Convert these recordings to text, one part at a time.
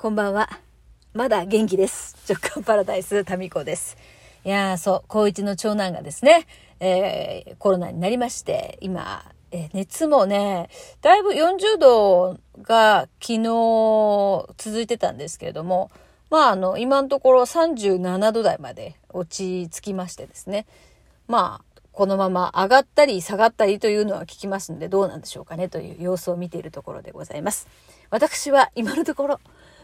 こんばんは。まだ元気です。直感パラダイス、タミコです。いやー、そう、高一の長男がですね、えー、コロナになりまして、今、えー熱もね、だいぶ40度が昨日続いてたんですけれども、まあ、あの、今のところ37度台まで落ち着きましてですね。まあ、このまま上がったり下がったりというのは聞きますので、どうなんでしょうかねという様子を見ているところでございます。私は今のところ、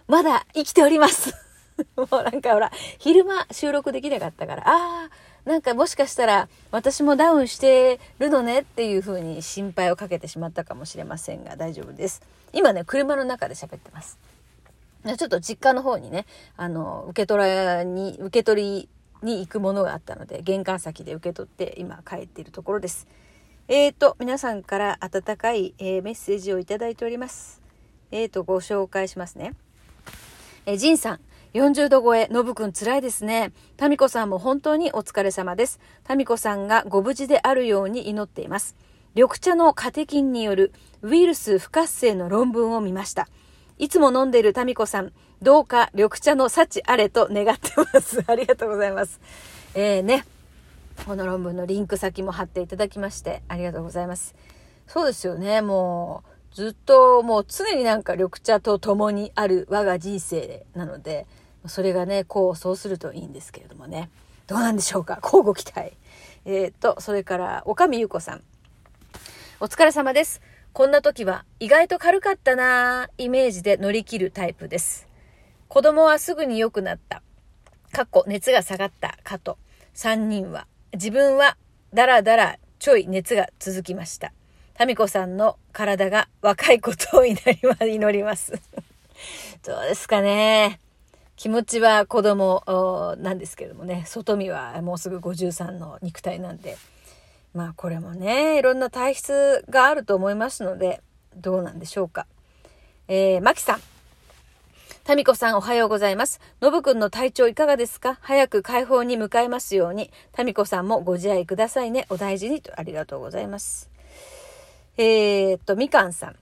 まだ生きております。もうなんかほら、昼間収録できなかったから、ああ、なんかもしかしたら私もダウンしてるのねっていう風に心配をかけてしまったかもしれませんが大丈夫です。今ね、車の中で喋ってます。ちょっと実家の方にね、あの、受け取らに、受け取りに行くものがあったので、玄関先で受け取って今帰っているところです。えーと、皆さんから温かい、えーメッセージをいただいております。えーと、ご紹介しますね。え、ジンさん。40度超え、ノブくん辛いですね。タミコさんも本当にお疲れ様です。タミコさんがご無事であるように祈っています。緑茶のカテキンによるウイルス不活性の論文を見ました。いつも飲んでいるタミコさん、どうか緑茶の幸あれと願ってます。ありがとうございます。えー、ね、この論文のリンク先も貼っていただきまして、ありがとうございます。そうですよね、もう、ずっともう常になんか緑茶と共にある我が人生なので、それがね、こう、そうするといいんですけれどもね。どうなんでしょうか？交互期待。えっ、と、それから、岡見優子さん。お疲れ様です。こんな時は意外と軽かったなぁイメージで乗り切るタイプです。子供はすぐに良くなった。かっこ熱が下がったかと。3人は。自分はだらだらちょい熱が続きました。タミコさんの体が若いことを祈りま祈ります。どうですかね。気持ちは子供なんですけどもね、外見はもうすぐ53の肉体なんで、まあこれもね、いろんな体質があると思いますので、どうなんでしょうか。えー、マキさん。タミコさんおはようございます。ノブくんの体調いかがですか？早く解放に向かいますように。タミコさんもご自愛くださいね。お大事にとありがとうございます。えー、っと、みかんさん。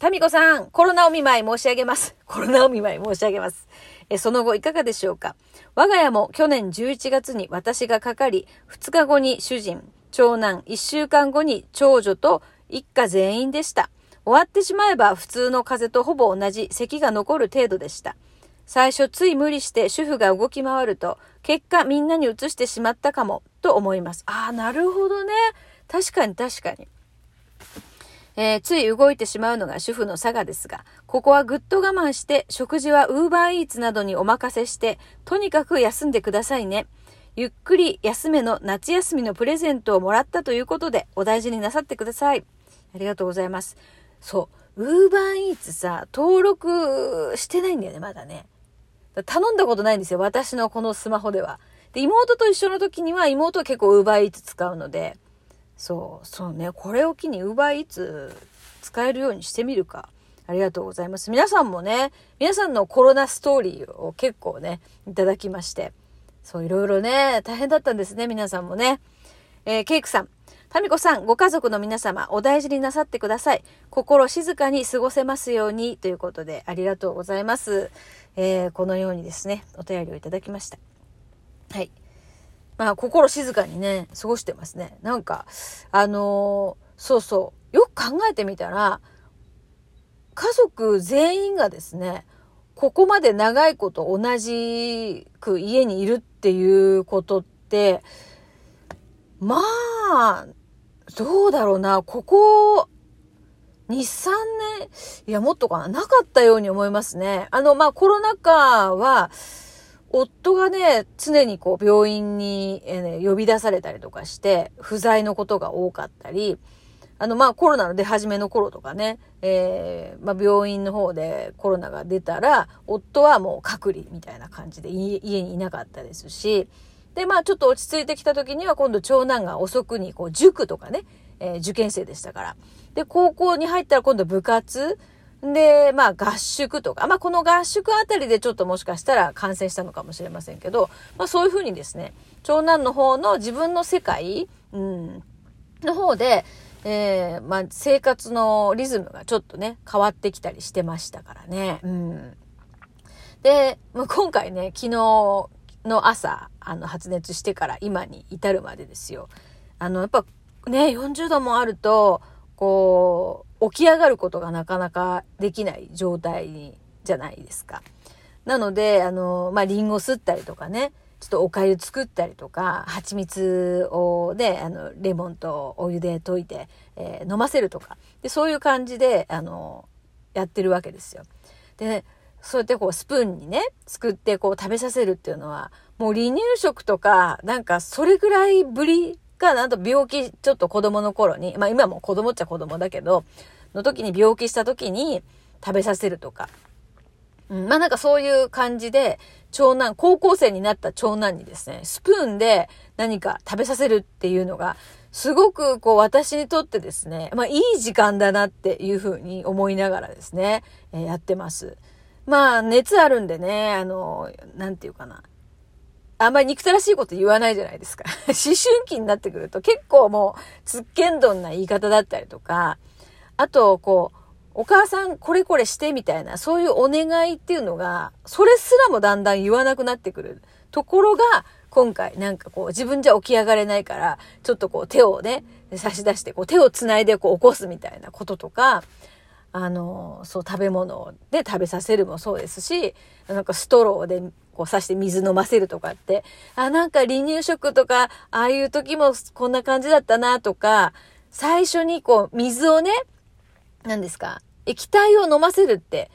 タミコさん、コロナお見舞い申し上げます。コロナお見舞い申し上げます。えその後いかがでしょうか？我が家も去年11月に私がかかり、2日後に主人、長男、1週間後に長女と一家全員でした。終わってしまえば普通の風邪とほぼ同じ咳が残る程度でした。最初つい無理して主婦が動き回ると、結果みんなに移してしまったかも、と思います。ああ、なるほどね。確かに確かに。えーつい動いてしまうのが主婦の差がですが、ここはぐっと我慢して、食事はウーバーイーツなどにお任せして、とにかく休んでくださいね。ゆっくり休めの夏休みのプレゼントをもらったということで、お大事になさってください。ありがとうございます。そう、ウーバーイーツさ、登録してないんだよね、まだね。だ頼んだことないんですよ、私のこのスマホでは。で、妹と一緒の時には妹は結構ウーバーイーツ使うので、そう、そうね。これを機に Uber Eats 使えるようにしてみるか。ありがとうございます。皆さんもね、皆さんのコロナストーリーを結構ね、いただきまして。そう、いろいろね、大変だったんですね、皆さんもね。えーケイクさん。タミコさん、ご家族の皆様、お大事になさってください。心静かに過ごせますように、ということで、ありがとうございます。えーこのようにですね、お便りをいただきました。はい。まあ、心静かにね、過ごしてますね。なんか、あのーそうそう、よく考えてみたら、家族全員がですね、ここまで長いこと同じく家にいるっていうことって、まあ、どうだろうな、ここ、2、3年、いや、もっとかな、なかったように思いますね。あの、まあ、コロナ禍は、夫がね、常にこう病院に、えーね呼び出されたりとかして、不在のことが多かったり、あの、まあ、コロナの出始めの頃とかね、えーまあ、病院の方でコロナが出たら、夫はもう隔離みたいな感じで家にいなかったですし、で、まあ、ちょっと落ち着いてきた時には、今度長男が遅くに、こう、塾とかね、えー受験生でしたから。で、高校に入ったら今度部活、で、まあ合宿とか、まあこの合宿あたりでちょっともしかしたら感染したのかもしれませんけど、まあそういうふうにですね、長男の方の自分の世界、うん、の方で、えーまあ生活のリズムがちょっとね、変わってきたりしてましたからね。うん。で、まあ、今回ね、昨日の朝、あの、発熱してから今に至るまでですよ。あの、やっぱね、40度もあると、こう、起き上がることがなかなかできない状態じゃないですか。なので、あの、まあ、リンゴ吸ったりとかね、ちょっとお粥作ったりとか、蜂蜜をね、あの、レモンとお湯で溶いて、えー、飲ませるとか。で、そういう感じで、あの、やってるわけですよ。で、ねそうやってこうスプーンにね、作ってこう食べさせるっていうのは、もう離乳食とか、なんかそれぐらいぶりかなんと病気、ちょっと子供の頃に、まあ今も子供っちゃ子供だけど、の時に病気した時に食べさせるとか。うん、まあなんかそういう感じで、長男、高校生になった長男にですね、スプーンで何か食べさせるっていうのが、すごくこう私にとってですね、まあいい時間だなっていうふうに思いながらですね、えー、やってます。まあ熱あるんでね、あの、なんていうかな。あんまり憎たらしいこと言わないじゃないですか。思春期になってくると結構もう、つっけんどんな言い方だったりとか、あと、こう、お母さんこれこれしてみたいな、そういうお願いっていうのが、それすらもだんだん言わなくなってくるところが、今回なんかこう自分じゃ起き上がれないから、ちょっとこう手をね、差し出して、こう手を繋いでこう起こすみたいなこととか、あの、そう食べ物で食べさせるもそうですし、なんかストローでこう刺して水飲ませるとかって、あ、なんか離乳食とか、ああいう時もこんな感じだったなとか、最初にこう水をね、何ですか液体を飲ませるって、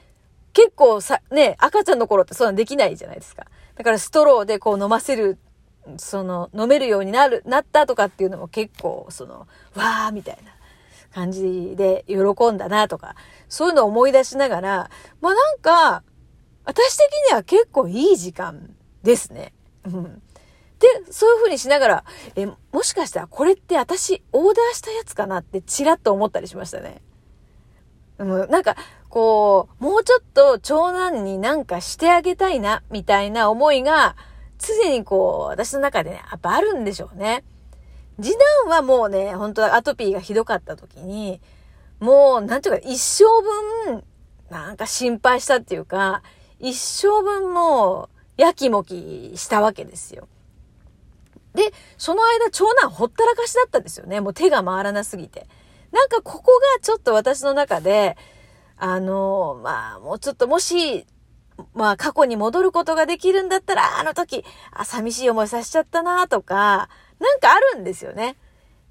結構さ、ね、赤ちゃんの頃ってそういうのできないじゃないですか。だからストローでこう飲ませる、その、飲めるようになる、なったとかっていうのも結構、その、わーみたいな感じで喜んだなとか、そういうのを思い出しながら、まあなんか、私的には結構いい時間ですね。うん。で、そういう風にしながら、え、もしかしたらこれって私オーダーしたやつかなってちらっと思ったりしましたね。うん、なんか、こう、もうちょっと長男になんかしてあげたいな、みたいな思いが、常にこう、私の中でね、やっぱあるんでしょうね。次男はもうね、本当アトピーがひどかった時に、もう、なんていうか、一生分、なんか心配したっていうか、一生分もう、やきもきしたわけですよ。で、その間、長男ほったらかしだったんですよね。もう手が回らなすぎて。なんかここがちょっと私の中で、あの、まあ、もうちょっともし、まあ、過去に戻ることができるんだったら、あの時、あ、寂しい思いさせちゃったなとか、なんかあるんですよね。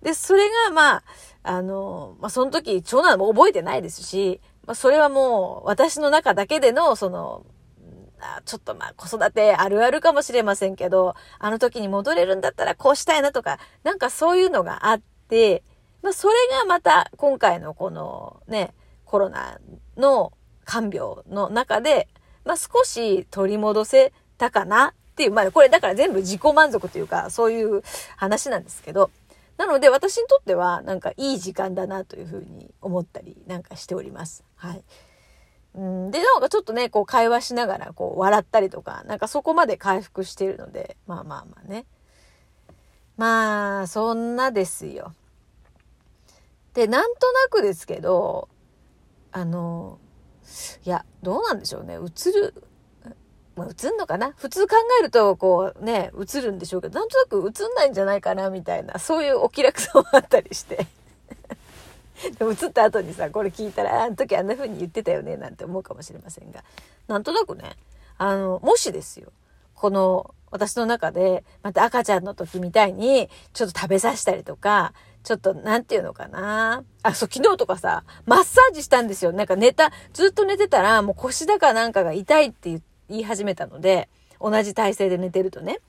で、それが、まあ、あの、まあ、その時、長男も覚えてないですし、まあ、それはもう、私の中だけでの、その、ちょっとまあ子育てあるあるかもしれませんけど、あの時に戻れるんだったらこうしたいなとか、なんかそういうのがあって、まあ、それがまた今回のこのね、コロナの看病の中で、まあ、少し取り戻せたかなっていう、まあ、これだから全部自己満足というか、そういう話なんですけど、なので私にとってはなんかいい時間だなというふうに思ったりなんかしております。はい。うんで、なんかちょっとね、こう会話しながらこう笑ったりとか、なんかそこまで回復しているので、まあまあまあね。まあ、そんなですよ。で、なんとなくですけど、あの、いや、どうなんでしょうね。映る、まあ、映んのかな？普通考えると、こうね、映るんでしょうけど、なんとなく映んないんじゃないかな、みたいな、そういうお気楽さもあったりして。でも映った後にさ、これ聞いたら、あの時あんな風に言ってたよね、なんて思うかもしれませんが。なんとなくね、あの、もしですよ、この、私の中で、また赤ちゃんの時みたいに、ちょっと食べさせたりとか、ちょっと、なんていうのかな？あ、そう、昨日とかさ、マッサージしたんですよ。なんか寝た、ずっと寝てたら、もう腰だかなんかが痛いって言言い始めたので、同じ体勢で寝てるとね。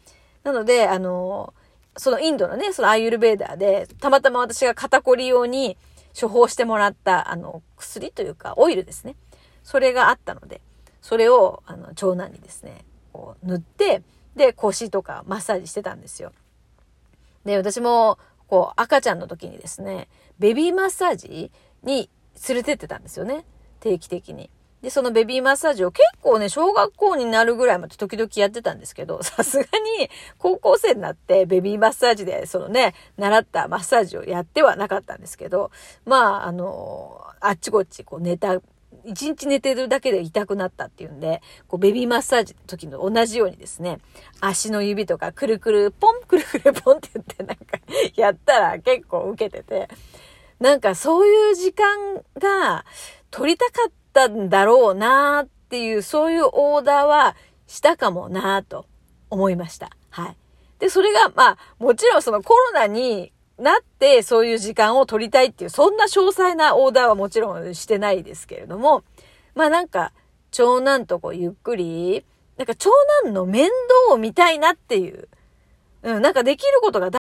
なので、あの、そのインドのね、そのアイユルベーダーで、たまたま私が肩こり用に処方してもらった、あの、薬というか、オイルですね。それがあったので、それを、あの、長男にですね、こう塗って、で、腰とかマッサージしてたんですよ。で、私も、こう、赤ちゃんの時にですね、ベビーマッサージに連れてってたんですよね。定期的に。で、そのベビーマッサージを結構ね、小学校になるぐらいまで時々やってたんですけど、さすがに高校生になってベビーマッサージで、そのね、習ったマッサージをやってはなかったんですけど、まあ、あの、あっちこっちこう寝た一日寝てるだけで痛くなったっていうんで、こうベビーマッサージの時の同じようにですね、足の指とかくるくるポン、くるくるポンって言ってなんか やったら結構受けてて、なんかそういう時間が取りたかっったんだろうなっていう、そういうオーダーはしたかもなと思いました。はい。で、それが、まあ、もちろんそのコロナになってそういう時間を取りたいっていう、そんな詳細なオーダーはもちろんしてないですけれども、まあなんか、長男とこうゆっくり、なんか長男の面倒を見たいなっていう、うん、なんかできることが